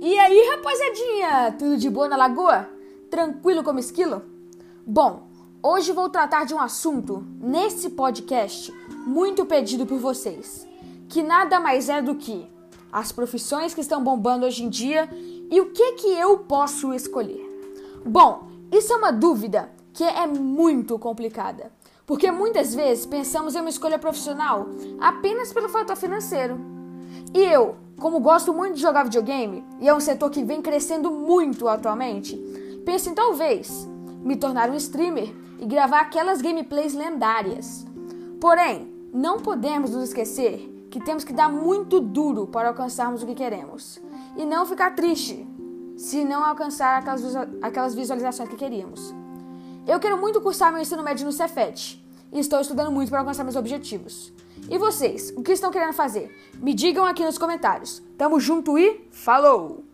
rapaziadinha! Tudo de boa na lagoa? Tranquilo como esquilo? Bom, hoje vou tratar de um assunto nesse podcast muito pedido por vocês, que nada mais é do que as profissões que estão bombando hoje em dia e o que que eu posso escolher. Bom, isso é uma dúvida que é muito complicada, porque muitas vezes pensamos em uma escolha profissional apenas pelo fator financeiro. E eu, como gosto muito de jogar videogame e é um setor que vem crescendo muito atualmente, penso em talvez me tornar um streamer e gravar aquelas gameplays lendárias. Porém, não podemos nos esquecer que temos que dar muito duro para alcançarmos o que queremos e não ficar triste se não alcançar aquelas visualizações que queríamos. Eu quero muito cursar meu ensino médio no Cefet e estou estudando muito para alcançar meus objetivos. E vocês, o que estão querendo fazer? Me digam aqui nos comentários. Tamo junto e falou!